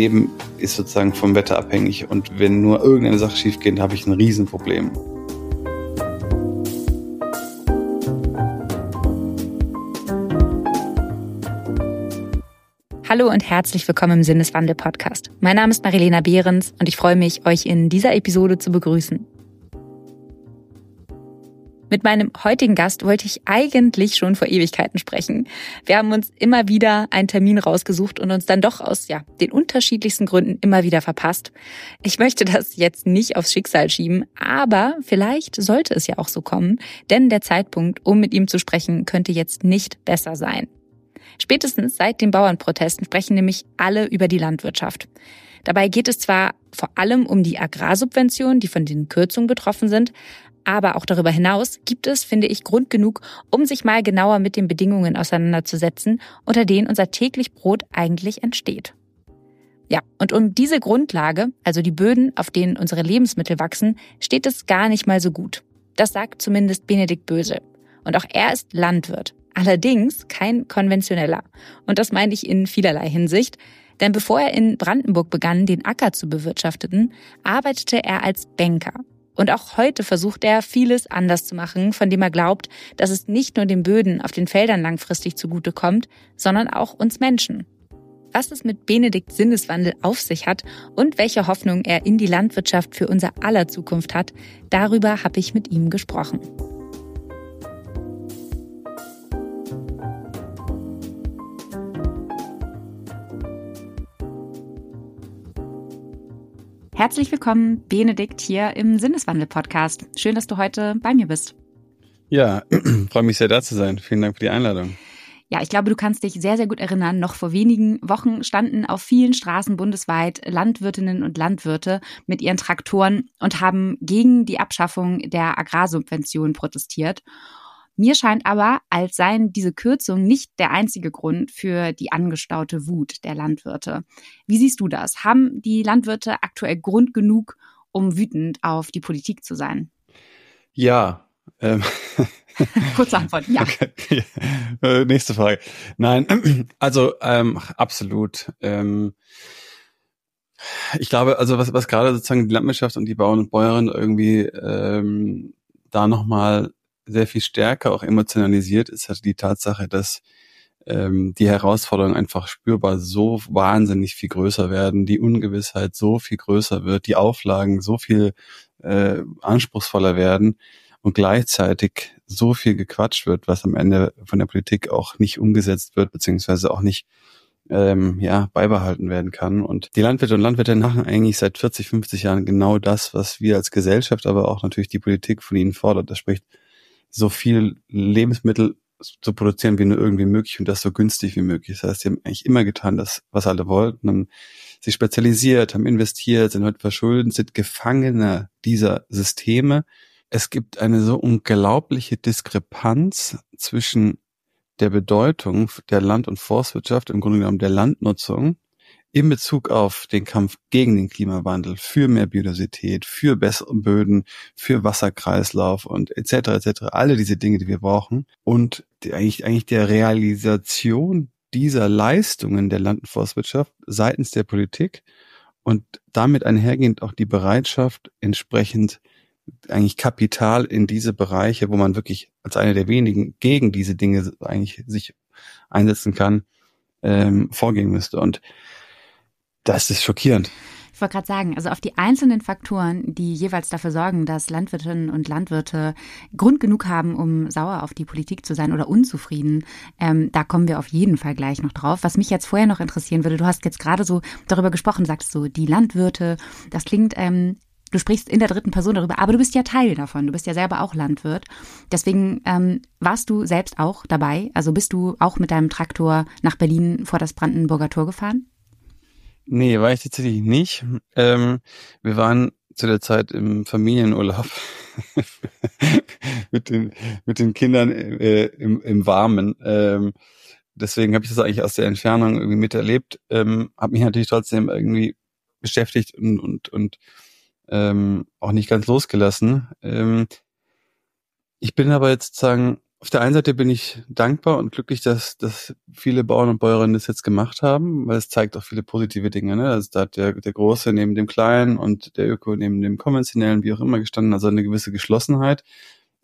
Leben ist sozusagen vom Wetter abhängig und wenn nur irgendeine Sache schief geht, habe ich ein Riesenproblem. Hallo und herzlich willkommen im Sinneswandel Podcast. Mein Name ist Marilena Behrens und ich freue mich, euch in dieser Episode zu begrüßen. Mit meinem heutigen Gast wollte ich eigentlich schon vor Ewigkeiten sprechen. Wir haben uns immer wieder einen Termin rausgesucht und uns dann doch aus ja, den unterschiedlichsten Gründen immer wieder verpasst. Ich möchte das jetzt nicht aufs Schicksal schieben, aber vielleicht sollte es ja auch so kommen, denn der Zeitpunkt, um mit ihm zu sprechen, könnte jetzt nicht besser sein. Spätestens seit den Bauernprotesten sprechen nämlich alle über die Landwirtschaft. Dabei geht es zwar vor allem um die Agrarsubventionen, die von den Kürzungen betroffen sind, aber auch darüber hinaus gibt es, finde ich, Grund genug, um sich mal genauer mit den Bedingungen auseinanderzusetzen, unter denen unser täglich Brot eigentlich entsteht. Ja, und um diese Grundlage, also die Böden, auf denen unsere Lebensmittel wachsen, steht es gar nicht mal so gut. Das sagt zumindest Benedikt Böse. Und auch er ist Landwirt. Allerdings kein konventioneller. Und das meine ich in vielerlei Hinsicht. Denn bevor er in Brandenburg begann, den Acker zu bewirtschafteten, arbeitete er als Banker. Und auch heute versucht er, vieles anders zu machen, von dem er glaubt, dass es nicht nur den Böden auf den Feldern langfristig zugutekommt, sondern auch uns Menschen. Was es mit Benedikts Sinneswandel auf sich hat und welche Hoffnung er in die Landwirtschaft für unser aller Zukunft hat, darüber habe ich mit ihm gesprochen. Herzlich willkommen, Benedikt, hier im Sinneswandel-Podcast. Schön, dass du heute bei mir bist. Ja, freue mich sehr, da zu sein. Vielen Dank für die Einladung. Ja, ich glaube, du kannst dich sehr, sehr gut erinnern. Noch vor wenigen Wochen standen auf vielen Straßen bundesweit Landwirtinnen und Landwirte mit ihren Traktoren und haben gegen die Abschaffung der Agrarsubventionen protestiert. Mir scheint aber, als seien diese Kürzungen nicht der einzige Grund für die angestaute Wut der Landwirte. Wie siehst du das? Haben die Landwirte aktuell Grund genug, um wütend auf die Politik zu sein? Ja. Ähm. Kurze Antwort, ja. Okay. Äh, nächste Frage. Nein, also ähm, absolut. Ähm, ich glaube, also was, was gerade sozusagen die Landwirtschaft und die Bauern und Bäuerinnen irgendwie ähm, da nochmal sehr viel stärker auch emotionalisiert ist halt die Tatsache, dass ähm, die Herausforderungen einfach spürbar so wahnsinnig viel größer werden, die Ungewissheit so viel größer wird, die Auflagen so viel äh, anspruchsvoller werden und gleichzeitig so viel gequatscht wird, was am Ende von der Politik auch nicht umgesetzt wird, beziehungsweise auch nicht ähm, ja, beibehalten werden kann. Und die Landwirte und Landwirte machen eigentlich seit 40, 50 Jahren genau das, was wir als Gesellschaft, aber auch natürlich die Politik von ihnen fordert. Das spricht so viel Lebensmittel zu produzieren wie nur irgendwie möglich und das so günstig wie möglich. Das heißt, sie haben eigentlich immer getan, das, was alle wollten, haben sich spezialisiert, haben investiert, sind heute verschuldet, sind Gefangene dieser Systeme. Es gibt eine so unglaubliche Diskrepanz zwischen der Bedeutung der Land- und Forstwirtschaft, im Grunde genommen der Landnutzung in Bezug auf den Kampf gegen den Klimawandel, für mehr Biodiversität, für bessere Böden, für Wasserkreislauf und etc. etc. Alle diese Dinge, die wir brauchen und die, eigentlich eigentlich der Realisation dieser Leistungen der Land- und Forstwirtschaft seitens der Politik und damit einhergehend auch die Bereitschaft entsprechend eigentlich Kapital in diese Bereiche, wo man wirklich als einer der wenigen gegen diese Dinge eigentlich sich einsetzen kann, ähm, vorgehen müsste. Und das ist schockierend. Ich wollte gerade sagen, also auf die einzelnen Faktoren, die jeweils dafür sorgen, dass Landwirtinnen und Landwirte Grund genug haben, um sauer auf die Politik zu sein oder unzufrieden, ähm, da kommen wir auf jeden Fall gleich noch drauf. Was mich jetzt vorher noch interessieren würde, du hast jetzt gerade so darüber gesprochen, sagst so, die Landwirte, das klingt ähm, du sprichst in der dritten Person darüber, aber du bist ja Teil davon. Du bist ja selber auch Landwirt. Deswegen ähm, warst du selbst auch dabei. Also bist du auch mit deinem Traktor nach Berlin vor das Brandenburger Tor gefahren? Nee, war ich tatsächlich nicht. Ähm, wir waren zu der Zeit im Familienurlaub mit den mit den Kindern äh, im, im Warmen. Ähm, deswegen habe ich das eigentlich aus der Entfernung irgendwie miterlebt. Ähm, habe mich natürlich trotzdem irgendwie beschäftigt und und und ähm, auch nicht ganz losgelassen. Ähm, ich bin aber jetzt sozusagen auf der einen Seite bin ich dankbar und glücklich, dass, dass viele Bauern und Bäuerinnen das jetzt gemacht haben, weil es zeigt auch viele positive Dinge. Ne? Also da hat der, der Große neben dem Kleinen und der Öko neben dem Konventionellen, wie auch immer, gestanden. Also eine gewisse Geschlossenheit.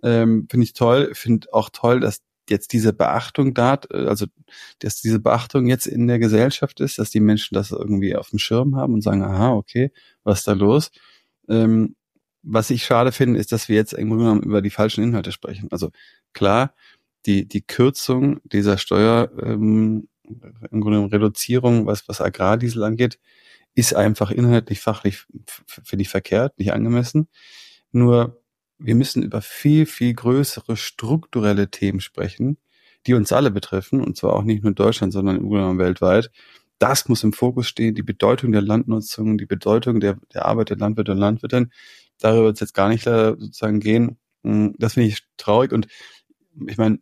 Ähm, Finde ich toll. Finde auch toll, dass jetzt diese Beachtung da, also dass diese Beachtung jetzt in der Gesellschaft ist, dass die Menschen das irgendwie auf dem Schirm haben und sagen, aha, okay, was ist da los? Ähm, was ich schade finde, ist, dass wir jetzt im Grunde genommen über die falschen Inhalte sprechen. Also klar, die, die Kürzung dieser Steuer, ähm, im Grunde genommen Reduzierung, was, was Agrardiesel angeht, ist einfach inhaltlich, fachlich, finde ich verkehrt, nicht angemessen. Nur wir müssen über viel, viel größere strukturelle Themen sprechen, die uns alle betreffen, und zwar auch nicht nur in Deutschland, sondern im Grunde genommen weltweit. Das muss im Fokus stehen, die Bedeutung der Landnutzung, die Bedeutung der, der Arbeit der Landwirte und Landwirtinnen. Darüber wird es jetzt gar nicht äh, sozusagen gehen. Hm, das finde ich traurig und ich meine,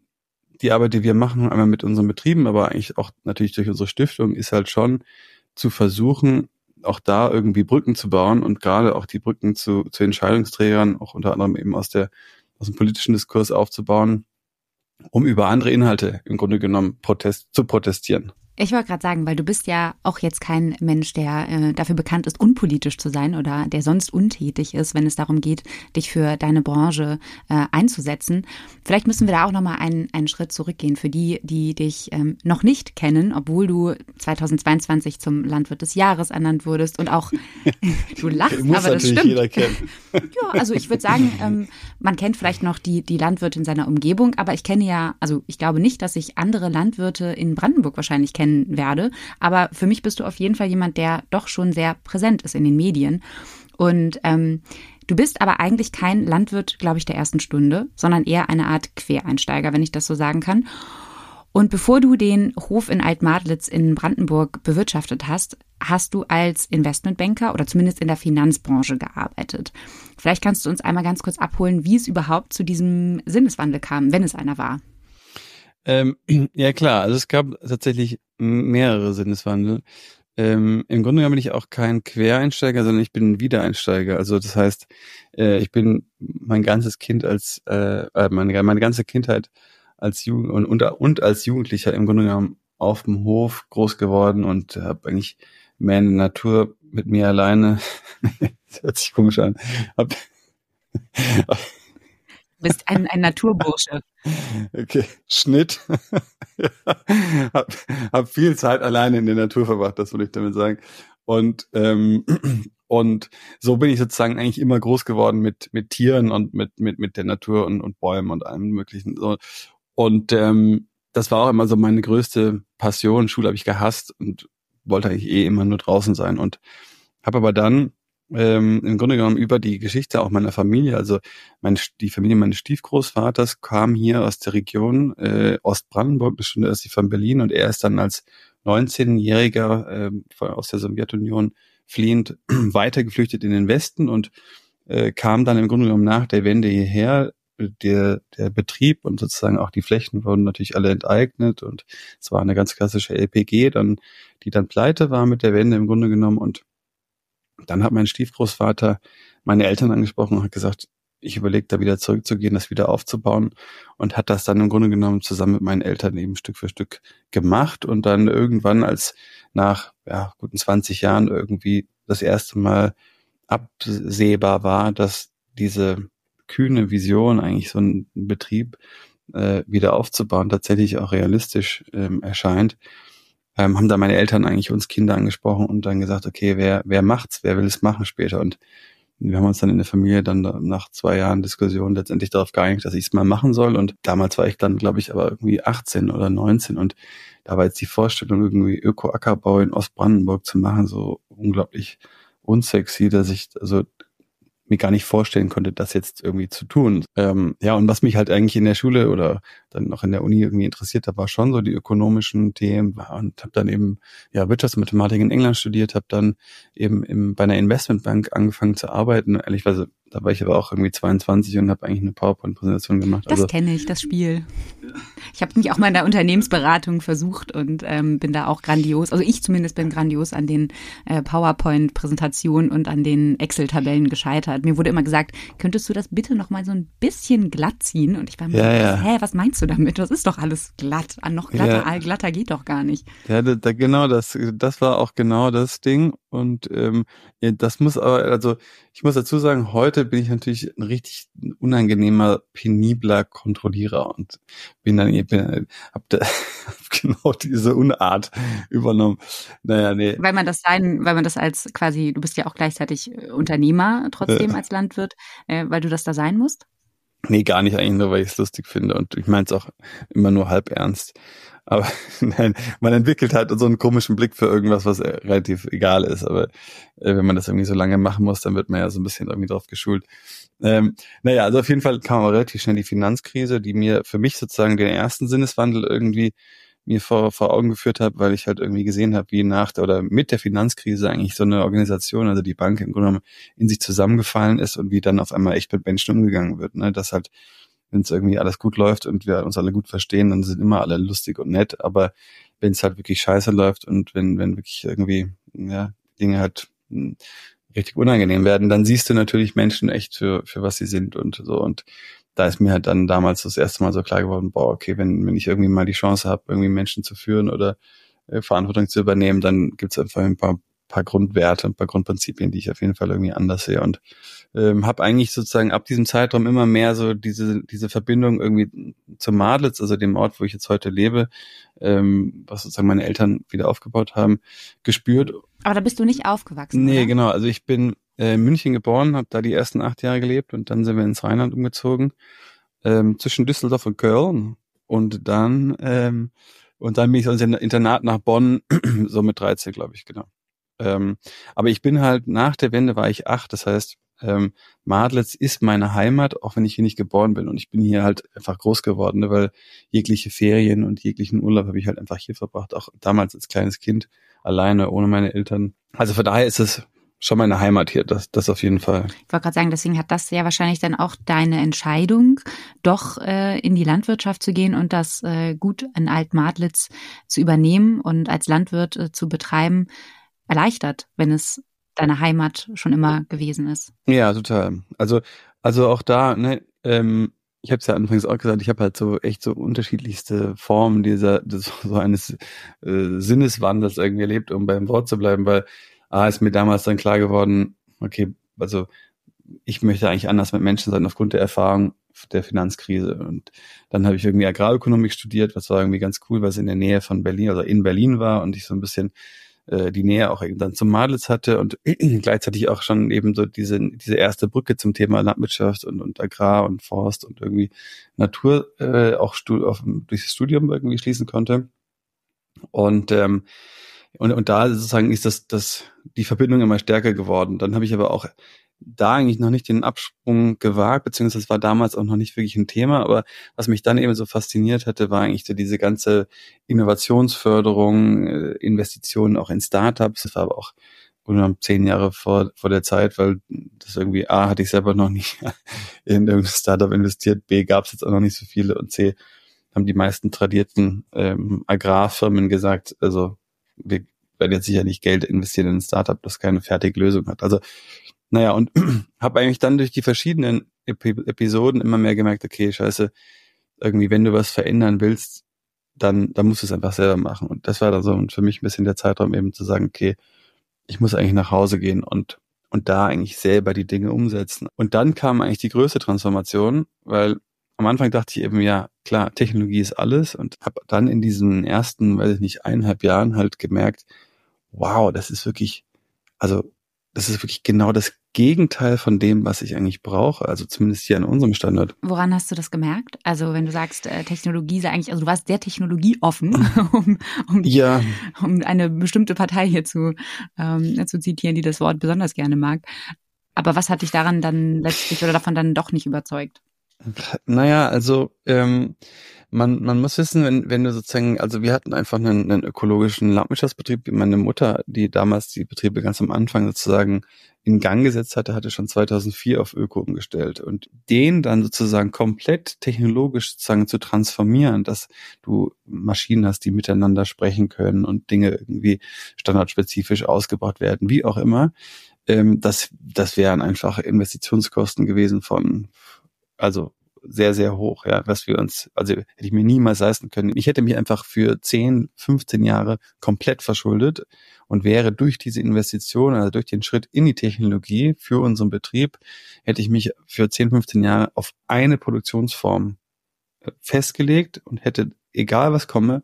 die Arbeit, die wir machen, einmal mit unseren Betrieben, aber eigentlich auch natürlich durch unsere Stiftung, ist halt schon zu versuchen, auch da irgendwie Brücken zu bauen und gerade auch die Brücken zu, zu Entscheidungsträgern, auch unter anderem eben aus der, aus dem politischen Diskurs aufzubauen, um über andere Inhalte im Grunde genommen Protest, zu protestieren. Ich wollte gerade sagen, weil du bist ja auch jetzt kein Mensch, der äh, dafür bekannt ist, unpolitisch zu sein oder der sonst untätig ist, wenn es darum geht, dich für deine Branche äh, einzusetzen. Vielleicht müssen wir da auch nochmal einen, einen Schritt zurückgehen für die, die dich ähm, noch nicht kennen, obwohl du 2022 zum Landwirt des Jahres ernannt wurdest und auch du lachst, aber das stimmt. Jeder kennen. ja, also ich würde sagen, ähm, man kennt vielleicht noch die, die Landwirte in seiner Umgebung, aber ich kenne ja, also ich glaube nicht, dass ich andere Landwirte in Brandenburg wahrscheinlich kenne kennen werde. Aber für mich bist du auf jeden Fall jemand, der doch schon sehr präsent ist in den Medien. Und ähm, du bist aber eigentlich kein Landwirt, glaube ich, der ersten Stunde, sondern eher eine Art Quereinsteiger, wenn ich das so sagen kann. Und bevor du den Hof in Altmadlitz in Brandenburg bewirtschaftet hast, hast du als Investmentbanker oder zumindest in der Finanzbranche gearbeitet. Vielleicht kannst du uns einmal ganz kurz abholen, wie es überhaupt zu diesem Sinneswandel kam, wenn es einer war. Ähm, ja klar, also es gab tatsächlich mehrere Sinneswandel. Ähm, Im Grunde genommen bin ich auch kein Quereinsteiger, sondern ich bin ein Wiedereinsteiger. Also das heißt, äh, ich bin mein ganzes Kind als äh, äh meine, meine ganze Kindheit als Jugend und, und, und als Jugendlicher im Grunde genommen auf dem Hof groß geworden und habe eigentlich mehr in der Natur mit mir alleine. das hört sich komisch an. Hab, bist ein, ein Naturbursche. Okay, Schnitt. hab, hab viel Zeit alleine in der Natur verbracht, das würde ich damit sagen. Und ähm, und so bin ich sozusagen eigentlich immer groß geworden mit mit Tieren und mit mit mit der Natur und, und Bäumen und allem möglichen. Und ähm, das war auch immer so meine größte Passion. Schule habe ich gehasst und wollte eigentlich eh immer nur draußen sein und habe aber dann ähm, im Grunde genommen über die Geschichte auch meiner Familie. Also mein, die Familie meines Stiefgroßvaters kam hier aus der Region äh, Ostbrandenburg, das ist schon östlich von Berlin, und er ist dann als 19-Jähriger äh, aus der Sowjetunion fliehend weitergeflüchtet in den Westen und äh, kam dann im Grunde genommen nach der Wende hierher. Der, der Betrieb und sozusagen auch die Flächen wurden natürlich alle enteignet und es war eine ganz klassische LPG, dann, die dann pleite war mit der Wende im Grunde genommen und dann hat mein Stiefgroßvater meine Eltern angesprochen und hat gesagt, ich überlege da wieder zurückzugehen, das wieder aufzubauen und hat das dann im Grunde genommen zusammen mit meinen Eltern eben Stück für Stück gemacht und dann irgendwann als nach ja, guten 20 Jahren irgendwie das erste Mal absehbar war, dass diese kühne Vision eigentlich so ein Betrieb äh, wieder aufzubauen tatsächlich auch realistisch ähm, erscheint, ähm, haben da meine Eltern eigentlich uns Kinder angesprochen und dann gesagt, okay, wer, wer macht's, wer will es machen später? Und wir haben uns dann in der Familie dann nach zwei Jahren Diskussion letztendlich darauf geeinigt, dass ich es mal machen soll. Und damals war ich dann, glaube ich, aber irgendwie 18 oder 19 und da war jetzt die Vorstellung, irgendwie Öko-Ackerbau in Ostbrandenburg zu machen, so unglaublich unsexy, dass ich, also mir gar nicht vorstellen konnte, das jetzt irgendwie zu tun. Ähm, ja, und was mich halt eigentlich in der Schule oder dann noch in der Uni irgendwie interessiert hat, war schon so die ökonomischen Themen und habe dann eben ja Wirtschaftsmathematik in England studiert, habe dann eben im, bei einer Investmentbank angefangen zu arbeiten. Ehrlichweise da war ich aber auch irgendwie 22 und habe eigentlich eine PowerPoint-Präsentation gemacht. Das also, kenne ich, das Spiel. Ich habe mich auch mal in der Unternehmensberatung versucht und ähm, bin da auch grandios, also ich zumindest bin grandios an den äh, PowerPoint-Präsentationen und an den Excel-Tabellen gescheitert. Mir wurde immer gesagt, könntest du das bitte noch mal so ein bisschen glatt ziehen? Und ich war mir ja, ja. hä, was meinst du damit? Das ist doch alles glatt. An noch glatter, ja. allglatter geht doch gar nicht. Ja, da, da, genau, das, das war auch genau das Ding. Und ähm, das muss aber, also ich muss dazu sagen, heute bin ich natürlich ein richtig unangenehmer, penibler Kontrollierer und bin dann, bin, hab, da, hab genau diese Unart übernommen. Naja, nee. Weil man das sein, weil man das als quasi, du bist ja auch gleichzeitig äh, Unternehmer trotzdem äh, als Landwirt, äh, weil du das da sein musst? Nee, gar nicht eigentlich nur, weil ich es lustig finde und ich meine es auch immer nur halb ernst. Aber nein, man entwickelt halt so einen komischen Blick für irgendwas, was relativ egal ist. Aber äh, wenn man das irgendwie so lange machen muss, dann wird man ja so ein bisschen irgendwie drauf geschult. Ähm, naja, also auf jeden Fall kam aber relativ schnell die Finanzkrise, die mir für mich sozusagen den ersten Sinneswandel irgendwie mir vor, vor Augen geführt hat, weil ich halt irgendwie gesehen habe, wie nach der oder mit der Finanzkrise eigentlich so eine Organisation, also die Bank im Grunde genommen in sich zusammengefallen ist und wie dann auf einmal echt mit Menschen umgegangen wird. Ne? Dass halt wenn es irgendwie alles gut läuft und wir uns alle gut verstehen, dann sind immer alle lustig und nett. Aber wenn es halt wirklich scheiße läuft und wenn, wenn wirklich irgendwie, ja, Dinge halt hm, richtig unangenehm werden, dann siehst du natürlich Menschen echt für, für was sie sind und so. Und da ist mir halt dann damals das erste Mal so klar geworden, boah, okay, wenn, wenn ich irgendwie mal die Chance habe, irgendwie Menschen zu führen oder äh, Verantwortung zu übernehmen, dann gibt es einfach ein paar paar Grundwerte, ein paar Grundprinzipien, die ich auf jeden Fall irgendwie anders sehe und ähm, habe eigentlich sozusagen ab diesem Zeitraum immer mehr so diese diese Verbindung irgendwie zum Madlitz, also dem Ort, wo ich jetzt heute lebe, ähm, was sozusagen meine Eltern wieder aufgebaut haben, gespürt. Aber da bist du nicht aufgewachsen. Nee, oder? genau. Also ich bin äh, in München geboren, habe da die ersten acht Jahre gelebt und dann sind wir ins Rheinland umgezogen ähm, zwischen Düsseldorf und Köln und dann ähm, und dann bin ich ins Internat nach Bonn, so mit 13, glaube ich, genau. Ähm, aber ich bin halt, nach der Wende war ich acht, das heißt, ähm, Madlitz ist meine Heimat, auch wenn ich hier nicht geboren bin. Und ich bin hier halt einfach groß geworden, ne, weil jegliche Ferien und jeglichen Urlaub habe ich halt einfach hier verbracht, auch damals als kleines Kind, alleine, ohne meine Eltern. Also von daher ist es schon meine Heimat hier, das, das auf jeden Fall. Ich wollte gerade sagen, deswegen hat das ja wahrscheinlich dann auch deine Entscheidung, doch äh, in die Landwirtschaft zu gehen und das äh, gut in Alt-Madlitz zu übernehmen und als Landwirt äh, zu betreiben, erleichtert, wenn es deine Heimat schon immer gewesen ist. Ja, total. Also, also auch da, ne, ähm, ich habe es ja anfangs auch gesagt, ich habe halt so echt so unterschiedlichste Formen dieser des, so eines äh, Sinneswandels irgendwie erlebt, um beim Wort zu bleiben, weil A ist mir damals dann klar geworden, okay, also ich möchte eigentlich anders mit Menschen sein aufgrund der Erfahrung der Finanzkrise. Und dann habe ich irgendwie Agrarökonomik studiert, was war irgendwie ganz cool, weil es in der Nähe von Berlin, also in Berlin war und ich so ein bisschen äh, die Nähe auch eben dann zum Madels hatte und gleichzeitig auch schon eben so diese, diese erste Brücke zum Thema Landwirtschaft und, und Agrar und Forst und irgendwie Natur äh, auch stu auf, durchs Studium irgendwie schließen konnte. Und ähm, und, und da sozusagen ist das, das die Verbindung immer stärker geworden. Dann habe ich aber auch da eigentlich noch nicht den Absprung gewagt, beziehungsweise war damals auch noch nicht wirklich ein Thema, aber was mich dann eben so fasziniert hatte, war eigentlich so diese ganze Innovationsförderung, äh, Investitionen auch in Startups. Das war aber auch genommen zehn Jahre vor, vor der Zeit, weil das irgendwie A hatte ich selber noch nicht in irgendein Startup investiert, B gab es jetzt auch noch nicht so viele und C haben die meisten tradierten ähm, Agrarfirmen gesagt, also wir werden jetzt sicher nicht Geld investieren in ein Startup, das keine fertige Lösung hat. Also naja, und habe eigentlich dann durch die verschiedenen Ep Episoden immer mehr gemerkt, okay, scheiße, irgendwie, wenn du was verändern willst, dann, dann musst du es einfach selber machen. Und das war dann so für mich ein bisschen der Zeitraum eben zu sagen, okay, ich muss eigentlich nach Hause gehen und, und da eigentlich selber die Dinge umsetzen. Und dann kam eigentlich die größte Transformation, weil am Anfang dachte ich eben, ja, klar, Technologie ist alles und habe dann in diesen ersten, weiß ich nicht, eineinhalb Jahren halt gemerkt, wow, das ist wirklich, also das ist wirklich genau das Gegenteil von dem, was ich eigentlich brauche, also zumindest hier an unserem Standard. Woran hast du das gemerkt? Also wenn du sagst, äh, Technologie sei eigentlich, also du warst sehr technologieoffen, um, um, ja. um eine bestimmte Partei hier zu, ähm, zu zitieren, die das Wort besonders gerne mag. Aber was hat dich daran dann letztlich oder davon dann doch nicht überzeugt? Naja, also ähm, man, man muss wissen, wenn, wenn du sozusagen, also wir hatten einfach einen, einen ökologischen Landwirtschaftsbetrieb. Meine Mutter, die damals die Betriebe ganz am Anfang sozusagen in Gang gesetzt hatte, hatte schon 2004 auf Öko umgestellt. Und den dann sozusagen komplett technologisch sozusagen zu transformieren, dass du Maschinen hast, die miteinander sprechen können und Dinge irgendwie standardspezifisch ausgebaut werden, wie auch immer, ähm, das, das wären einfach Investitionskosten gewesen von, also sehr, sehr hoch, ja, was wir uns, also hätte ich mir niemals leisten können. Ich hätte mich einfach für 10, 15 Jahre komplett verschuldet und wäre durch diese Investition, also durch den Schritt in die Technologie für unseren Betrieb, hätte ich mich für 10, 15 Jahre auf eine Produktionsform äh, festgelegt und hätte, egal was komme,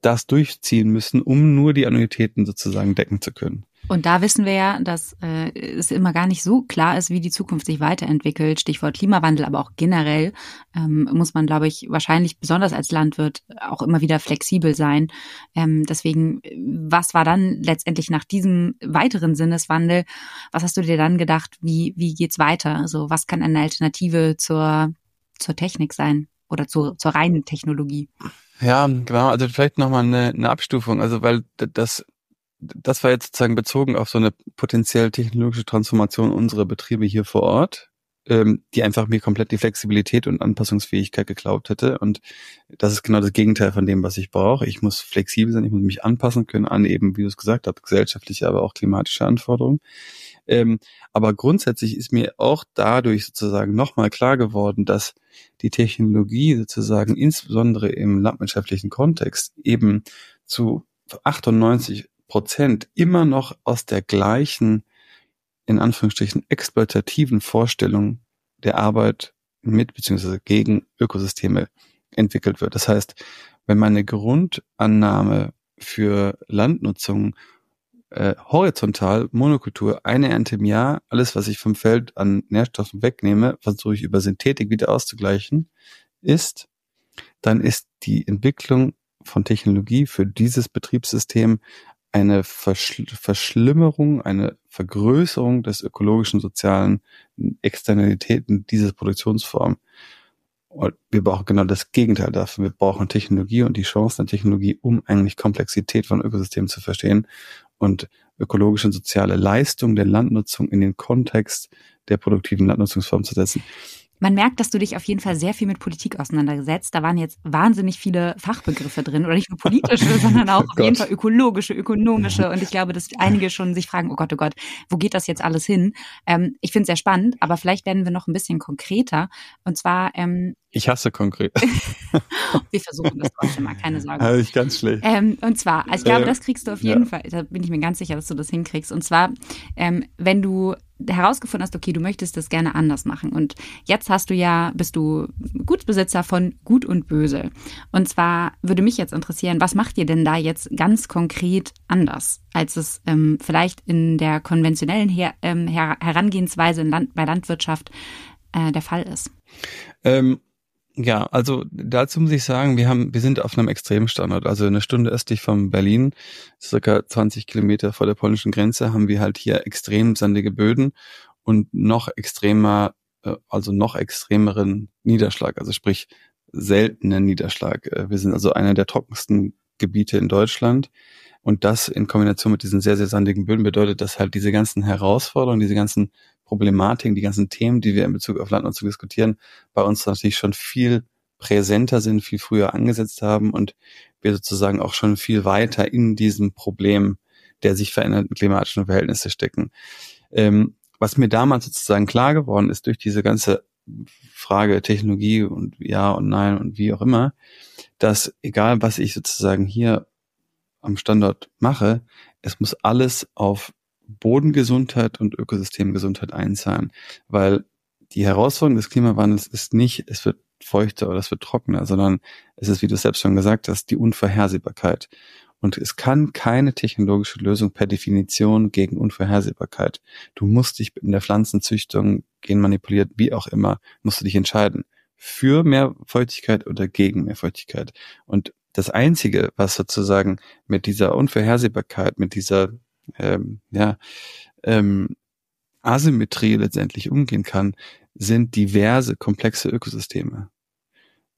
das durchziehen müssen, um nur die Annuitäten sozusagen decken zu können. Und da wissen wir ja, dass äh, es immer gar nicht so klar ist, wie die Zukunft sich weiterentwickelt. Stichwort Klimawandel, aber auch generell ähm, muss man, glaube ich, wahrscheinlich besonders als Landwirt auch immer wieder flexibel sein. Ähm, deswegen, was war dann letztendlich nach diesem weiteren Sinneswandel? Was hast du dir dann gedacht? Wie wie geht's weiter? Also was kann eine Alternative zur zur Technik sein oder zur zur reinen Technologie? Ja, genau. Also vielleicht nochmal eine, eine Abstufung. Also weil das das war jetzt sozusagen bezogen auf so eine potenziell technologische Transformation unserer Betriebe hier vor Ort, ähm, die einfach mir komplett die Flexibilität und Anpassungsfähigkeit geglaubt hätte. Und das ist genau das Gegenteil von dem, was ich brauche. Ich muss flexibel sein, ich muss mich anpassen können an eben, wie du es gesagt hast, gesellschaftliche, aber auch klimatische Anforderungen. Ähm, aber grundsätzlich ist mir auch dadurch sozusagen nochmal klar geworden, dass die Technologie sozusagen insbesondere im landwirtschaftlichen Kontext eben zu 98 Prozent immer noch aus der gleichen, in Anführungsstrichen, exploitativen Vorstellung der Arbeit mit beziehungsweise gegen Ökosysteme entwickelt wird. Das heißt, wenn meine Grundannahme für Landnutzung äh, horizontal Monokultur, eine Ernte im Jahr, alles, was ich vom Feld an Nährstoffen wegnehme, versuche ich über Synthetik wieder auszugleichen, ist, dann ist die Entwicklung von Technologie für dieses Betriebssystem eine Verschl Verschlimmerung, eine Vergrößerung des ökologischen, sozialen Externalitäten dieser Produktionsform. Und wir brauchen genau das Gegenteil dafür. Wir brauchen Technologie und die Chancen der Technologie, um eigentlich Komplexität von Ökosystemen zu verstehen und ökologische und soziale Leistung der Landnutzung in den Kontext der produktiven Landnutzungsform zu setzen. Man merkt, dass du dich auf jeden Fall sehr viel mit Politik auseinandergesetzt. Da waren jetzt wahnsinnig viele Fachbegriffe drin oder nicht nur politische, sondern auch oh auf jeden Fall ökologische, ökonomische. Und ich glaube, dass einige schon sich fragen, oh Gott, oh Gott, wo geht das jetzt alles hin? Ähm, ich finde es sehr spannend, aber vielleicht werden wir noch ein bisschen konkreter. Und zwar ähm, ich hasse konkret. Wir versuchen das trotzdem mal, keine Sorge. Also ich ganz schlecht. Ähm, und zwar, also ich glaube, äh, das kriegst du auf jeden ja. Fall, da bin ich mir ganz sicher, dass du das hinkriegst. Und zwar, ähm, wenn du herausgefunden hast, okay, du möchtest das gerne anders machen. Und jetzt hast du ja, bist du Gutsbesitzer von Gut und Böse. Und zwar würde mich jetzt interessieren, was macht ihr denn da jetzt ganz konkret anders, als es ähm, vielleicht in der konventionellen Her ähm, Her Herangehensweise Land bei Landwirtschaft äh, der Fall ist? Ähm, ja, also dazu muss ich sagen, wir haben, wir sind auf einem Extremstandort, also eine Stunde östlich von Berlin, circa 20 Kilometer vor der polnischen Grenze, haben wir halt hier extrem sandige Böden und noch extremer, äh, also noch extremeren Niederschlag, also sprich seltenen Niederschlag. Äh, wir sind also einer der trockensten Gebiete in Deutschland. Und das in Kombination mit diesen sehr, sehr sandigen Böden bedeutet, dass halt diese ganzen Herausforderungen, diese ganzen Problematiken, die ganzen Themen, die wir in Bezug auf Landnutzung diskutieren, bei uns natürlich schon viel präsenter sind, viel früher angesetzt haben und wir sozusagen auch schon viel weiter in diesem Problem der sich verändernden klimatischen Verhältnisse stecken. Ähm, was mir damals sozusagen klar geworden ist durch diese ganze Frage Technologie und ja und nein und wie auch immer, dass egal was ich sozusagen hier am Standort mache, es muss alles auf Bodengesundheit und Ökosystemgesundheit einzahlen, weil die Herausforderung des Klimawandels ist nicht, es wird feuchter oder es wird trockener, sondern es ist, wie du selbst schon gesagt hast, die Unvorhersehbarkeit. Und es kann keine technologische Lösung per Definition gegen Unvorhersehbarkeit. Du musst dich in der Pflanzenzüchtung, genmanipuliert, wie auch immer, musst du dich entscheiden. Für mehr Feuchtigkeit oder gegen mehr Feuchtigkeit. Und das Einzige, was sozusagen mit dieser Unvorhersehbarkeit, mit dieser ähm, ja, ähm, Asymmetrie letztendlich umgehen kann, sind diverse komplexe Ökosysteme.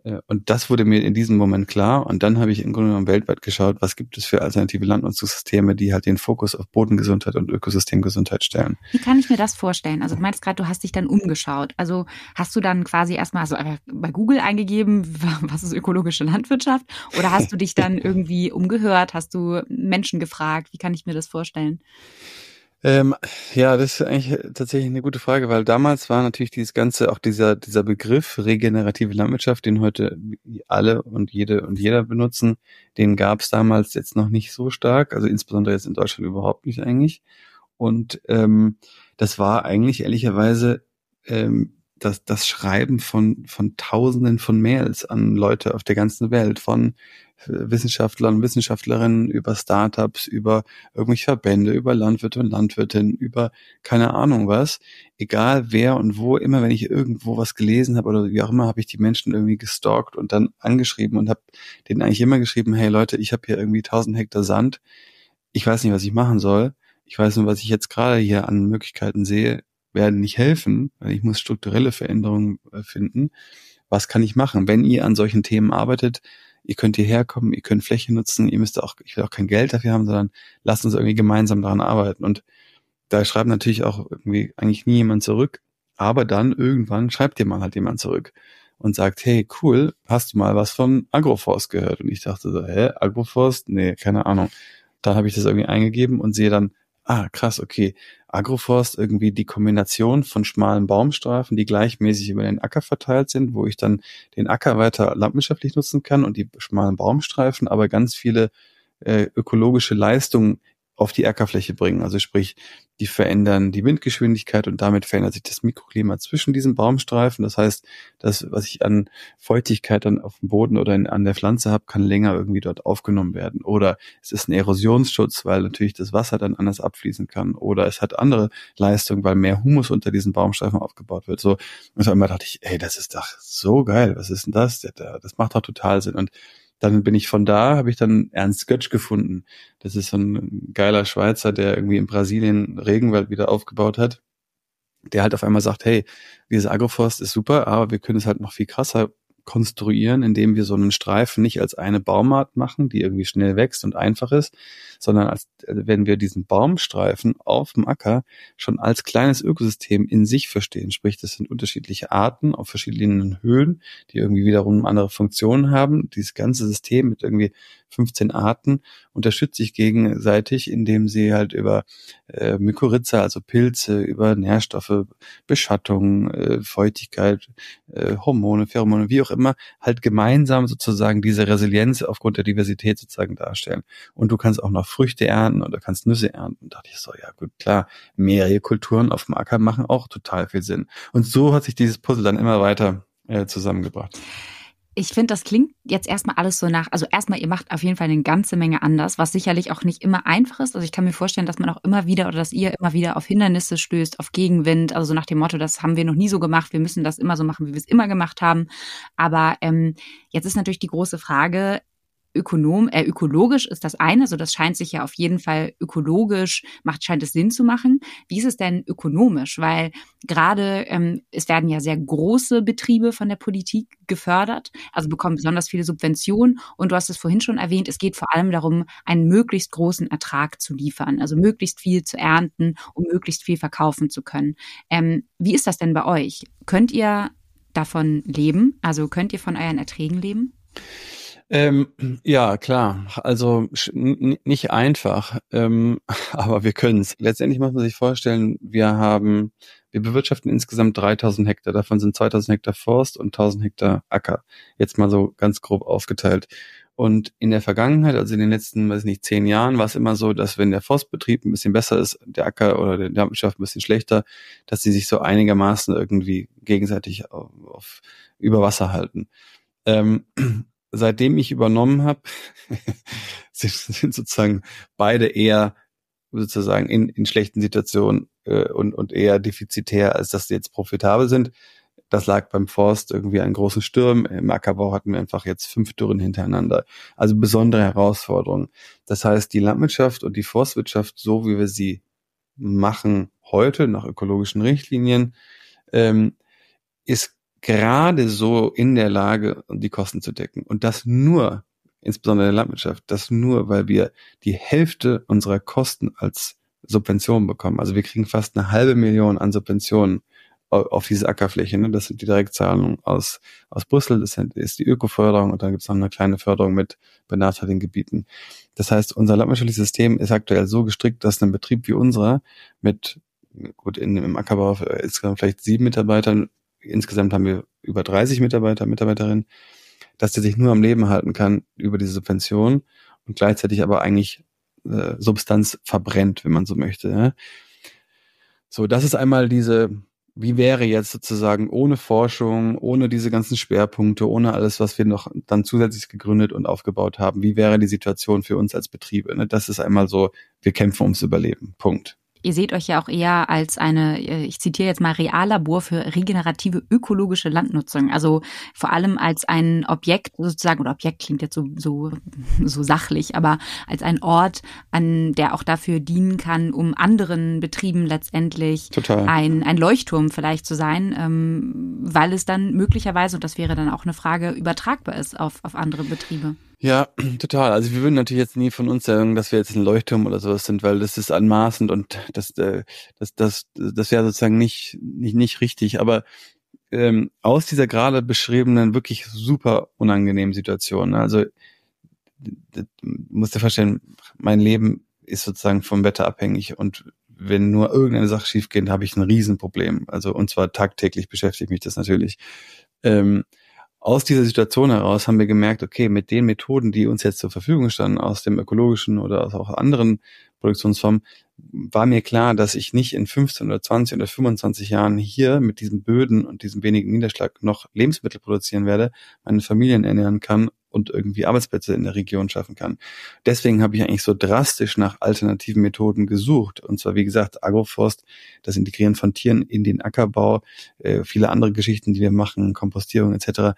Äh, und das wurde mir in diesem Moment klar. Und dann habe ich im Grunde genommen weltweit geschaut, was gibt es für alternative Landnutzungssysteme, die halt den Fokus auf Bodengesundheit und Ökosystemgesundheit stellen. Wie kann ich mir das vorstellen? Also du meinst gerade, du hast dich dann umgeschaut. Also hast du dann quasi erstmal also bei Google eingegeben, was ist ökologische Landwirtschaft? Oder hast du dich dann irgendwie umgehört? Hast du Menschen gefragt? Wie kann ich mir das vorstellen? Ähm, ja, das ist eigentlich tatsächlich eine gute Frage, weil damals war natürlich dieses ganze, auch dieser, dieser Begriff regenerative Landwirtschaft, den heute alle und jede und jeder benutzen, den gab es damals jetzt noch nicht so stark, also insbesondere jetzt in Deutschland überhaupt nicht eigentlich. Und ähm, das war eigentlich ehrlicherweise ähm, das, das Schreiben von, von Tausenden von Mails an Leute auf der ganzen Welt, von Wissenschaftlern und Wissenschaftlerinnen über Startups, über irgendwelche Verbände, über Landwirte und Landwirtinnen, über keine Ahnung was. Egal wer und wo, immer wenn ich irgendwo was gelesen habe oder wie auch immer, habe ich die Menschen irgendwie gestalkt und dann angeschrieben und habe denen eigentlich immer geschrieben, hey Leute, ich habe hier irgendwie 1000 Hektar Sand. Ich weiß nicht, was ich machen soll. Ich weiß nur, was ich jetzt gerade hier an Möglichkeiten sehe werden nicht helfen, ich muss strukturelle Veränderungen äh, finden. Was kann ich machen? Wenn ihr an solchen Themen arbeitet, ihr könnt hierher kommen, ihr könnt Fläche nutzen, ihr müsst auch, ich will auch kein Geld dafür haben, sondern lasst uns irgendwie gemeinsam daran arbeiten. Und da schreibt natürlich auch irgendwie eigentlich nie jemand zurück. Aber dann irgendwann schreibt dir mal halt jemand zurück und sagt, hey, cool, hast du mal was von Agroforst gehört? Und ich dachte so, hä, Agroforst? Nee, keine Ahnung. Da habe ich das irgendwie eingegeben und sehe dann, ah, krass, okay, Agroforst irgendwie die Kombination von schmalen Baumstreifen, die gleichmäßig über den Acker verteilt sind, wo ich dann den Acker weiter landwirtschaftlich nutzen kann und die schmalen Baumstreifen aber ganz viele äh, ökologische Leistungen auf die Ackerfläche bringen. Also sprich, die verändern die Windgeschwindigkeit und damit verändert sich das Mikroklima zwischen diesen Baumstreifen. Das heißt, das, was ich an Feuchtigkeit dann auf dem Boden oder in, an der Pflanze habe, kann länger irgendwie dort aufgenommen werden. Oder es ist ein Erosionsschutz, weil natürlich das Wasser dann anders abfließen kann. Oder es hat andere Leistungen, weil mehr Humus unter diesen Baumstreifen aufgebaut wird. So, und auf einmal dachte ich, ey, das ist doch so geil. Was ist denn das? Das macht doch total Sinn. Und dann bin ich von da, habe ich dann Ernst Götsch gefunden. Das ist so ein geiler Schweizer, der irgendwie in Brasilien Regenwald wieder aufgebaut hat. Der halt auf einmal sagt, hey, dieses Agroforst ist super, aber wir können es halt noch viel krasser konstruieren, indem wir so einen Streifen nicht als eine Baumart machen, die irgendwie schnell wächst und einfach ist, sondern als also wenn wir diesen Baumstreifen auf dem Acker schon als kleines Ökosystem in sich verstehen. Sprich, das sind unterschiedliche Arten auf verschiedenen Höhen, die irgendwie wiederum andere Funktionen haben. Dieses ganze System mit irgendwie 15 Arten unterstützt sich gegenseitig, indem sie halt über äh, Mykorrhiza, also Pilze, über Nährstoffe, Beschattung, äh, Feuchtigkeit, äh, Hormone, Pheromone, wie auch immer, halt gemeinsam sozusagen diese Resilienz aufgrund der Diversität sozusagen darstellen. Und du kannst auch noch Früchte ernten oder kannst Nüsse ernten. Und dachte ich so, ja gut, klar, mehrere Kulturen auf dem Acker machen auch total viel Sinn. Und so hat sich dieses Puzzle dann immer weiter äh, zusammengebracht. Ich finde, das klingt jetzt erstmal alles so nach, also erstmal, ihr macht auf jeden Fall eine ganze Menge anders, was sicherlich auch nicht immer einfach ist. Also ich kann mir vorstellen, dass man auch immer wieder oder dass ihr immer wieder auf Hindernisse stößt, auf Gegenwind, also so nach dem Motto, das haben wir noch nie so gemacht, wir müssen das immer so machen, wie wir es immer gemacht haben. Aber ähm, jetzt ist natürlich die große Frage, ökonom, äh, ökologisch ist das eine, so das scheint sich ja auf jeden Fall ökologisch, macht, scheint es Sinn zu machen. Wie ist es denn ökonomisch? Weil gerade ähm, es werden ja sehr große Betriebe von der Politik gefördert, also bekommen besonders viele Subventionen und du hast es vorhin schon erwähnt, es geht vor allem darum, einen möglichst großen Ertrag zu liefern, also möglichst viel zu ernten, um möglichst viel verkaufen zu können. Ähm, wie ist das denn bei euch? Könnt ihr davon leben? Also könnt ihr von euren Erträgen leben? Ähm, ja, klar. Also nicht einfach, ähm, aber wir können es. Letztendlich muss man sich vorstellen, wir haben, wir bewirtschaften insgesamt 3000 Hektar. Davon sind 2000 Hektar Forst und 1000 Hektar Acker. Jetzt mal so ganz grob aufgeteilt. Und in der Vergangenheit, also in den letzten, weiß nicht, zehn Jahren, war es immer so, dass wenn der Forstbetrieb ein bisschen besser ist, der Acker oder der Landwirtschaft ein bisschen schlechter, dass sie sich so einigermaßen irgendwie gegenseitig auf, auf über Wasser halten. Ähm, seitdem ich übernommen habe, sind, sind sozusagen beide eher sozusagen in, in schlechten Situationen äh, und, und eher defizitär, als dass sie jetzt profitabel sind. Das lag beim Forst irgendwie an großen Stürmen. Im Ackerbau hatten wir einfach jetzt fünf Dürren hintereinander. Also besondere Herausforderungen. Das heißt, die Landwirtschaft und die Forstwirtschaft, so wie wir sie machen heute nach ökologischen Richtlinien, ähm, ist gerade so in der Lage, die Kosten zu decken. Und das nur, insbesondere in der Landwirtschaft, das nur, weil wir die Hälfte unserer Kosten als Subventionen bekommen. Also wir kriegen fast eine halbe Million an Subventionen auf diese Ackerfläche. Ne? Das sind die Direktzahlungen aus, aus Brüssel, das ist die Ökoförderung und dann gibt es noch eine kleine Förderung mit benachteiligten Gebieten. Das heißt, unser landwirtschaftliches System ist aktuell so gestrickt, dass ein Betrieb wie unserer mit, gut, in, im Ackerbau insgesamt vielleicht sieben Mitarbeitern, insgesamt haben wir über 30 Mitarbeiter, Mitarbeiterinnen, dass der sich nur am Leben halten kann über diese Subvention und gleichzeitig aber eigentlich äh, Substanz verbrennt, wenn man so möchte. Ja? So, das ist einmal diese wie wäre jetzt sozusagen ohne Forschung, ohne diese ganzen Schwerpunkte, ohne alles, was wir noch dann zusätzlich gegründet und aufgebaut haben, wie wäre die Situation für uns als Betriebe? Ne? Das ist einmal so, wir kämpfen ums Überleben. Punkt. Ihr seht euch ja auch eher als eine, äh, ich zitiere jetzt mal, Reallabor für regenerative ökologische Landnutzung. Also vor allem als ein Objekt sozusagen, oder Objekt klingt jetzt so, so, so sachlich, aber als ein Ort, an der auch dafür dienen kann, um anderen Betrieben letztendlich Total. ein, ein Leuchtturm vielleicht zu sein, ähm, weil es dann möglicherweise, und das wäre dann auch eine Frage, übertragbar ist auf, auf andere Betriebe. Ja, total. Also wir würden natürlich jetzt nie von uns sagen, dass wir jetzt ein Leuchtturm oder sowas sind, weil das ist anmaßend und das, äh, das, das, das wäre sozusagen nicht, nicht, nicht richtig. Aber ähm, aus dieser gerade beschriebenen, wirklich super unangenehmen Situation, ne, also musst dir vorstellen, mein Leben ist sozusagen vom Wetter abhängig und wenn nur irgendeine Sache schief geht, habe ich ein Riesenproblem. Also und zwar tagtäglich beschäftigt mich das natürlich. Ähm, aus dieser Situation heraus haben wir gemerkt, okay, mit den Methoden, die uns jetzt zur Verfügung standen, aus dem ökologischen oder aus auch anderen Produktionsformen, war mir klar, dass ich nicht in 15 oder 20 oder 25 Jahren hier mit diesen Böden und diesem wenigen Niederschlag noch Lebensmittel produzieren werde, meine Familien ernähren kann und irgendwie Arbeitsplätze in der Region schaffen kann. Deswegen habe ich eigentlich so drastisch nach alternativen Methoden gesucht. Und zwar, wie gesagt, Agroforst, das Integrieren von Tieren in den Ackerbau, äh, viele andere Geschichten, die wir machen, Kompostierung etc.,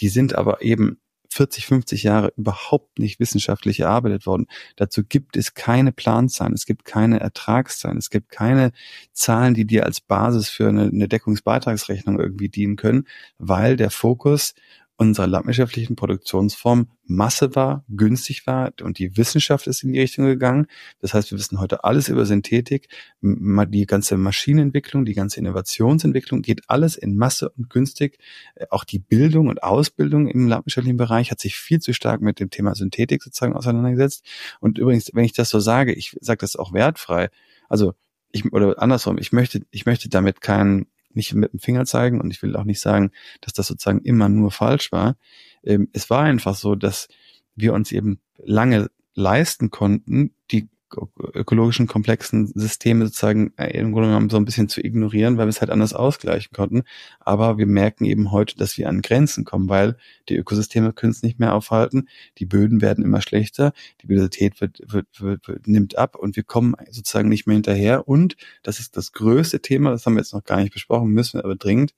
die sind aber eben 40, 50 Jahre überhaupt nicht wissenschaftlich erarbeitet worden. Dazu gibt es keine Planzahlen, es gibt keine Ertragszahlen, es gibt keine Zahlen, die dir als Basis für eine, eine Deckungsbeitragsrechnung irgendwie dienen können, weil der Fokus unserer landwirtschaftlichen Produktionsform Masse war, günstig war und die Wissenschaft ist in die Richtung gegangen. Das heißt, wir wissen heute alles über Synthetik, die ganze Maschinenentwicklung, die ganze Innovationsentwicklung geht alles in Masse und günstig. Äh, auch die Bildung und Ausbildung im landwirtschaftlichen Bereich hat sich viel zu stark mit dem Thema Synthetik sozusagen auseinandergesetzt. Und übrigens, wenn ich das so sage, ich sage das auch wertfrei. Also ich, oder andersrum, ich möchte, ich möchte damit keinen nicht mit dem Finger zeigen und ich will auch nicht sagen, dass das sozusagen immer nur falsch war. Ähm, es war einfach so, dass wir uns eben lange leisten konnten, die ökologischen komplexen Systeme sozusagen äh, im Grunde genommen so ein bisschen zu ignorieren, weil wir es halt anders ausgleichen konnten. Aber wir merken eben heute, dass wir an Grenzen kommen, weil die Ökosysteme können es nicht mehr aufhalten, die Böden werden immer schlechter, die Biodiversität wird, wird, wird, wird, nimmt ab und wir kommen sozusagen nicht mehr hinterher. Und das ist das größte Thema, das haben wir jetzt noch gar nicht besprochen, müssen wir aber dringend.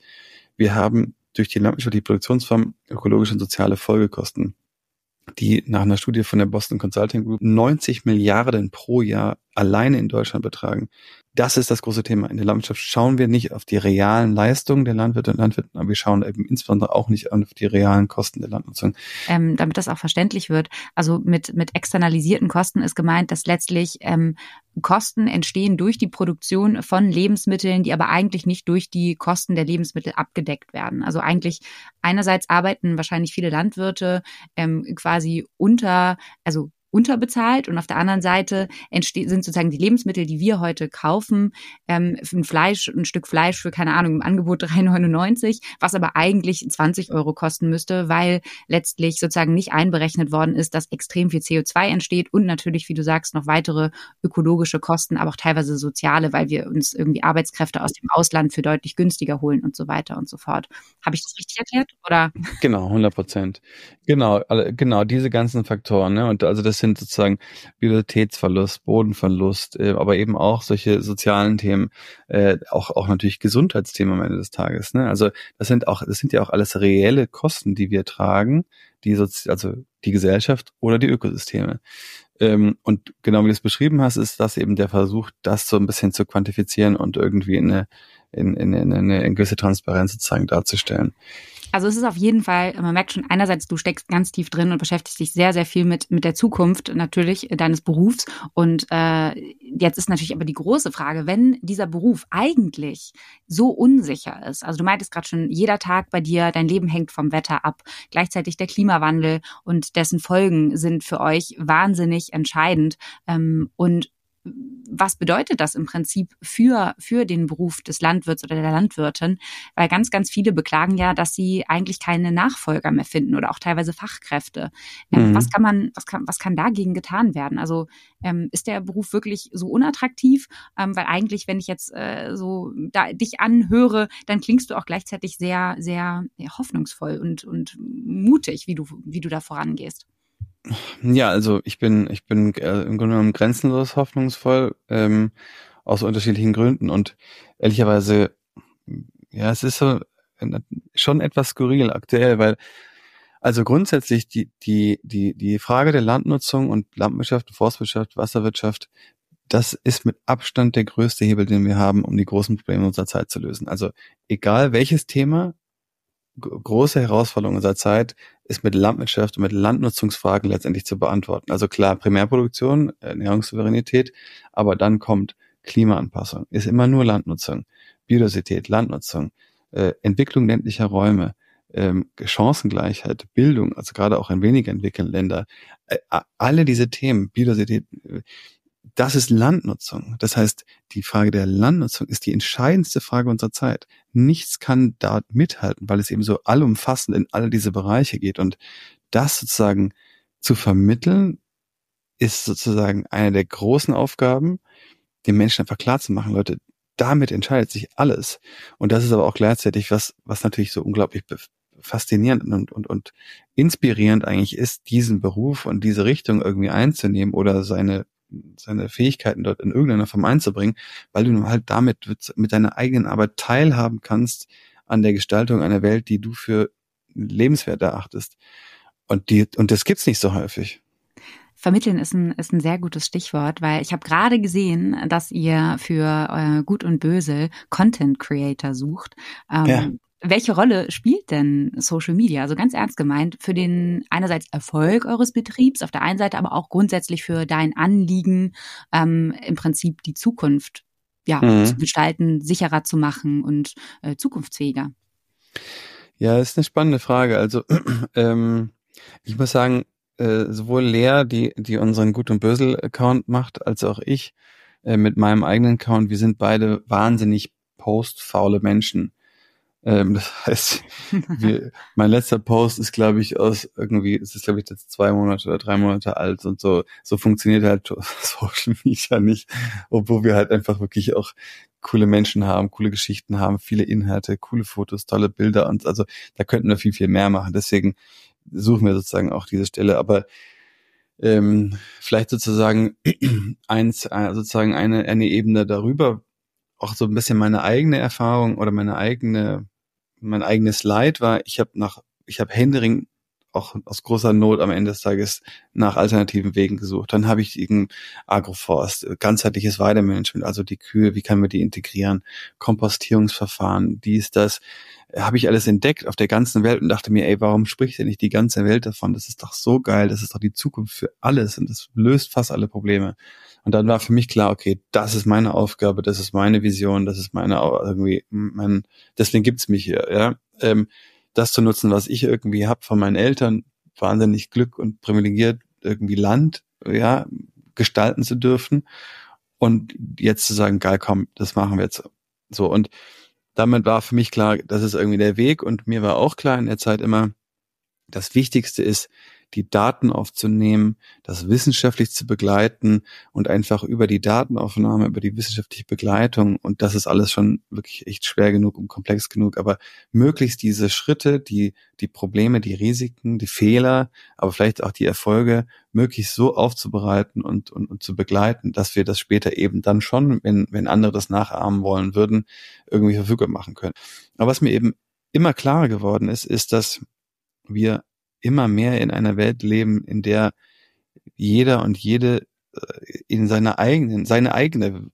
Wir haben durch die landwirtschaftliche Produktionsform ökologische und soziale Folgekosten die nach einer Studie von der Boston Consulting Group 90 Milliarden pro Jahr alleine in Deutschland betragen. Das ist das große Thema. In der Landwirtschaft schauen wir nicht auf die realen Leistungen der Landwirte und Landwirte, aber wir schauen eben insbesondere auch nicht auf die realen Kosten der Landnutzung. Ähm, damit das auch verständlich wird, also mit, mit externalisierten Kosten ist gemeint, dass letztlich ähm, Kosten entstehen durch die Produktion von Lebensmitteln, die aber eigentlich nicht durch die Kosten der Lebensmittel abgedeckt werden. Also eigentlich einerseits arbeiten wahrscheinlich viele Landwirte ähm, quasi unter, also unterbezahlt und auf der anderen Seite sind sozusagen die Lebensmittel, die wir heute kaufen, ähm, ein Fleisch, ein Stück Fleisch für, keine Ahnung, im Angebot 3,99, was aber eigentlich 20 Euro kosten müsste, weil letztlich sozusagen nicht einberechnet worden ist, dass extrem viel CO2 entsteht und natürlich, wie du sagst, noch weitere ökologische Kosten, aber auch teilweise soziale, weil wir uns irgendwie Arbeitskräfte aus dem Ausland für deutlich günstiger holen und so weiter und so fort. Habe ich das richtig erklärt? Oder? Genau, 100 Prozent. Genau, genau, diese ganzen Faktoren. Ne? Und also das sind sozusagen Biodiversitätsverlust, Bodenverlust, äh, aber eben auch solche sozialen Themen, äh, auch auch natürlich Gesundheitsthemen am Ende des Tages. Ne? Also das sind auch, das sind ja auch alles reelle Kosten, die wir tragen, die Sozi also die Gesellschaft oder die Ökosysteme. Ähm, und genau wie du es beschrieben hast, ist das eben der Versuch, das so ein bisschen zu quantifizieren und irgendwie in eine in, in, in eine gewisse Transparenz sozusagen darzustellen. Also es ist auf jeden Fall, man merkt schon einerseits, du steckst ganz tief drin und beschäftigst dich sehr, sehr viel mit, mit der Zukunft natürlich deines Berufs. Und äh, jetzt ist natürlich aber die große Frage, wenn dieser Beruf eigentlich so unsicher ist, also du meintest gerade schon, jeder Tag bei dir, dein Leben hängt vom Wetter ab, gleichzeitig der Klimawandel und dessen Folgen sind für euch wahnsinnig entscheidend. Ähm, und was bedeutet das im Prinzip für, für den Beruf des Landwirts oder der Landwirtin? Weil ganz, ganz viele beklagen ja, dass sie eigentlich keine Nachfolger mehr finden oder auch teilweise Fachkräfte. Ähm, mhm. Was kann man, was kann, was kann dagegen getan werden? Also ähm, ist der Beruf wirklich so unattraktiv? Ähm, weil eigentlich, wenn ich jetzt äh, so da, dich anhöre, dann klingst du auch gleichzeitig sehr, sehr ja, hoffnungsvoll und, und mutig, wie du, wie du da vorangehst. Ja, also ich bin, ich bin äh, im Grunde genommen grenzenlos hoffnungsvoll, ähm, aus unterschiedlichen Gründen. Und ehrlicherweise, ja, es ist so äh, schon etwas skurril aktuell, weil also grundsätzlich die, die, die, die Frage der Landnutzung und Landwirtschaft, Forstwirtschaft, Wasserwirtschaft, das ist mit Abstand der größte Hebel, den wir haben, um die großen Probleme unserer Zeit zu lösen. Also egal welches Thema, große Herausforderung unserer Zeit ist mit Landwirtschaft und mit Landnutzungsfragen letztendlich zu beantworten. Also klar, Primärproduktion, Ernährungssouveränität, aber dann kommt Klimaanpassung, ist immer nur Landnutzung, Biodiversität, Landnutzung, äh, Entwicklung ländlicher Räume, ähm, Chancengleichheit, Bildung, also gerade auch in weniger entwickelten Ländern, äh, alle diese Themen, Biodiversität, äh, das ist Landnutzung. Das heißt, die Frage der Landnutzung ist die entscheidendste Frage unserer Zeit. Nichts kann da mithalten, weil es eben so allumfassend in alle diese Bereiche geht. Und das sozusagen zu vermitteln, ist sozusagen eine der großen Aufgaben, den Menschen einfach klar zu machen, Leute, damit entscheidet sich alles. Und das ist aber auch gleichzeitig was, was natürlich so unglaublich faszinierend und, und, und inspirierend eigentlich ist, diesen Beruf und diese Richtung irgendwie einzunehmen oder seine seine Fähigkeiten dort in irgendeiner Form einzubringen, weil du halt damit mit deiner eigenen Arbeit teilhaben kannst an der Gestaltung einer Welt, die du für lebenswert erachtest. Und die, und das gibt's nicht so häufig. Vermitteln ist ein, ist ein sehr gutes Stichwort, weil ich habe gerade gesehen, dass ihr für äh, Gut und Böse Content Creator sucht. Ähm, ja. Welche Rolle spielt denn Social Media, also ganz ernst gemeint, für den einerseits Erfolg eures Betriebs, auf der einen Seite aber auch grundsätzlich für dein Anliegen, ähm, im Prinzip die Zukunft ja, mhm. zu gestalten, sicherer zu machen und äh, zukunftsfähiger? Ja, ist eine spannende Frage. Also ähm, ich muss sagen, äh, sowohl Lea, die, die unseren Gut- und Bösel-Account macht, als auch ich äh, mit meinem eigenen Account, wir sind beide wahnsinnig postfaule Menschen. Ähm, das heißt, wir, mein letzter Post ist, glaube ich, aus irgendwie, es ist, glaube ich, jetzt zwei Monate oder drei Monate alt und so. So funktioniert halt Social Media nicht, obwohl wir halt einfach wirklich auch coole Menschen haben, coole Geschichten haben, viele Inhalte, coole Fotos, tolle Bilder und also da könnten wir viel, viel mehr machen. Deswegen suchen wir sozusagen auch diese Stelle. Aber ähm, vielleicht sozusagen eins, äh, sozusagen eine, eine Ebene darüber, auch so ein bisschen meine eigene Erfahrung oder meine eigene mein eigenes Leid war, ich habe nach, ich habe Händering auch aus großer Not am Ende des Tages nach alternativen Wegen gesucht. Dann habe ich irgendein Agroforst, ganzheitliches Weidemanagement, also die Kühe, wie kann man die integrieren, Kompostierungsverfahren, dies, das, habe ich alles entdeckt auf der ganzen Welt und dachte mir, ey, warum spricht denn nicht die ganze Welt davon? Das ist doch so geil, das ist doch die Zukunft für alles und das löst fast alle Probleme. Und dann war für mich klar, okay, das ist meine Aufgabe, das ist meine Vision, das ist meine irgendwie mein, deswegen gibt's mich hier, ja. Ähm, das zu nutzen, was ich irgendwie habe von meinen Eltern, wahnsinnig Glück und privilegiert, irgendwie Land, ja, gestalten zu dürfen. Und jetzt zu sagen, geil, komm, das machen wir jetzt so. Und damit war für mich klar, das ist irgendwie der Weg. Und mir war auch klar in der Zeit immer, das Wichtigste ist, die Daten aufzunehmen, das wissenschaftlich zu begleiten und einfach über die Datenaufnahme, über die wissenschaftliche Begleitung, und das ist alles schon wirklich echt schwer genug und komplex genug, aber möglichst diese Schritte, die, die Probleme, die Risiken, die Fehler, aber vielleicht auch die Erfolge möglichst so aufzubereiten und, und, und zu begleiten, dass wir das später eben dann schon, wenn, wenn andere das nachahmen wollen würden, irgendwie verfügbar machen können. Aber was mir eben immer klarer geworden ist, ist, dass wir immer mehr in einer Welt leben, in der jeder und jede äh, in seiner eigenen, seine eigene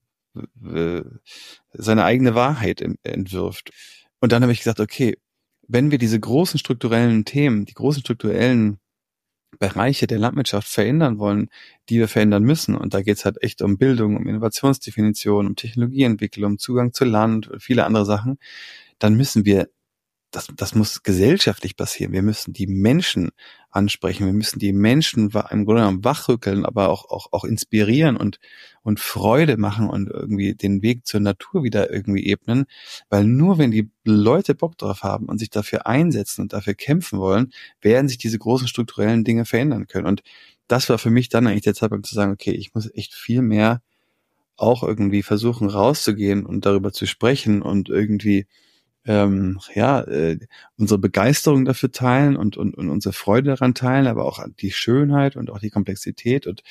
seine eigene Wahrheit entwirft. Und dann habe ich gesagt, okay, wenn wir diese großen strukturellen Themen, die großen strukturellen Bereiche der Landwirtschaft verändern wollen, die wir verändern müssen. Und da geht es halt echt um Bildung, um Innovationsdefinition, um Technologieentwicklung, um Zugang zu Land, viele andere Sachen. Dann müssen wir das, das muss gesellschaftlich passieren. Wir müssen die Menschen ansprechen. Wir müssen die Menschen im Grunde genommen wachrückeln, aber auch, auch, auch inspirieren und, und Freude machen und irgendwie den Weg zur Natur wieder irgendwie ebnen. Weil nur wenn die Leute Bock drauf haben und sich dafür einsetzen und dafür kämpfen wollen, werden sich diese großen strukturellen Dinge verändern können. Und das war für mich dann eigentlich der Zeitpunkt zu sagen, okay, ich muss echt viel mehr auch irgendwie versuchen rauszugehen und darüber zu sprechen und irgendwie ähm, ja, äh, unsere Begeisterung dafür teilen und, und, und unsere Freude daran teilen, aber auch die Schönheit und auch die Komplexität. Und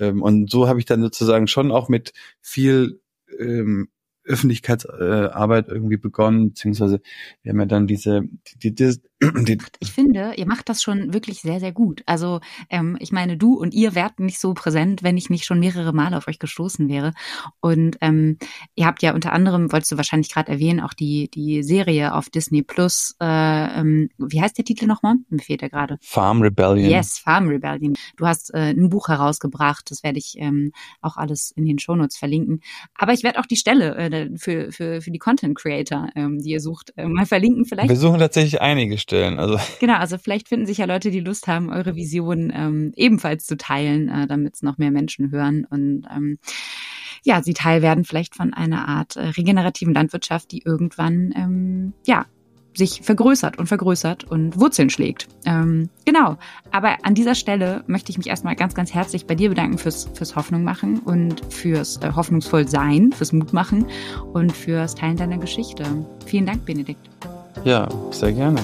ähm, und so habe ich dann sozusagen schon auch mit viel ähm, Öffentlichkeitsarbeit irgendwie begonnen, beziehungsweise wir haben ja dann diese, die, die, die Ich finde, ihr macht das schon wirklich sehr, sehr gut. Also ähm, ich meine, du und ihr wärt nicht so präsent, wenn ich nicht schon mehrere Male auf euch gestoßen wäre. Und ähm, ihr habt ja unter anderem, wolltest du wahrscheinlich gerade erwähnen, auch die, die Serie auf Disney Plus, äh, ähm, wie heißt der Titel nochmal? Mir fehlt er gerade. Farm Rebellion. Yes, Farm Rebellion. Du hast äh, ein Buch herausgebracht, das werde ich ähm, auch alles in den Shownotes verlinken. Aber ich werde auch die Stelle äh, für, für, für die Content Creator, ähm, die ihr sucht, äh, mal verlinken vielleicht. Wir suchen tatsächlich einige Stellen. Also. Genau, also vielleicht finden sich ja Leute, die Lust haben, eure Vision ähm, ebenfalls zu teilen, äh, damit es noch mehr Menschen hören und ähm, ja, sie Teil werden vielleicht von einer Art äh, regenerativen Landwirtschaft, die irgendwann ähm, ja sich vergrößert und vergrößert und Wurzeln schlägt. Ähm, genau. Aber an dieser Stelle möchte ich mich erstmal ganz, ganz herzlich bei dir bedanken fürs, fürs Hoffnung machen und fürs äh, hoffnungsvoll sein, fürs Mut machen und fürs Teilen deiner Geschichte. Vielen Dank, Benedikt. Ja, sehr gerne.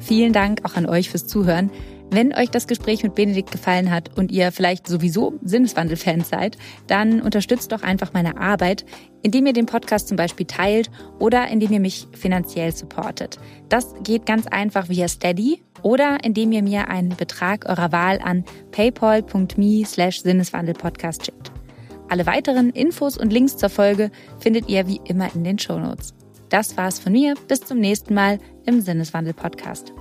Vielen Dank auch an euch fürs Zuhören. Wenn euch das Gespräch mit Benedikt gefallen hat und ihr vielleicht sowieso Sinneswandel-Fans seid, dann unterstützt doch einfach meine Arbeit, indem ihr den Podcast zum Beispiel teilt oder indem ihr mich finanziell supportet. Das geht ganz einfach via Steady oder indem ihr mir einen Betrag eurer Wahl an paypal.me slash Sinneswandelpodcast schickt. Alle weiteren Infos und Links zur Folge findet ihr wie immer in den Shownotes. Das war's von mir. Bis zum nächsten Mal im Sinneswandel-Podcast.